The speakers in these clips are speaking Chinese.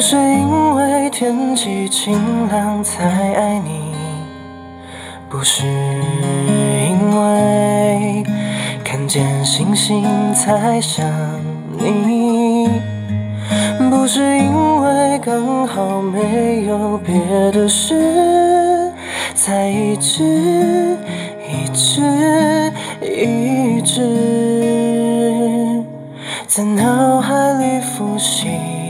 不是因为天气晴朗才爱你，不是因为看见星星才想你，不是因为刚好没有别的事，才一直一直一直在脑海里复习。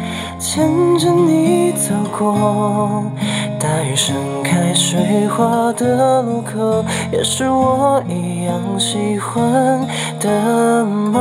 牵着你走过大雨盛开水花的路口，也是我一样喜欢的梦。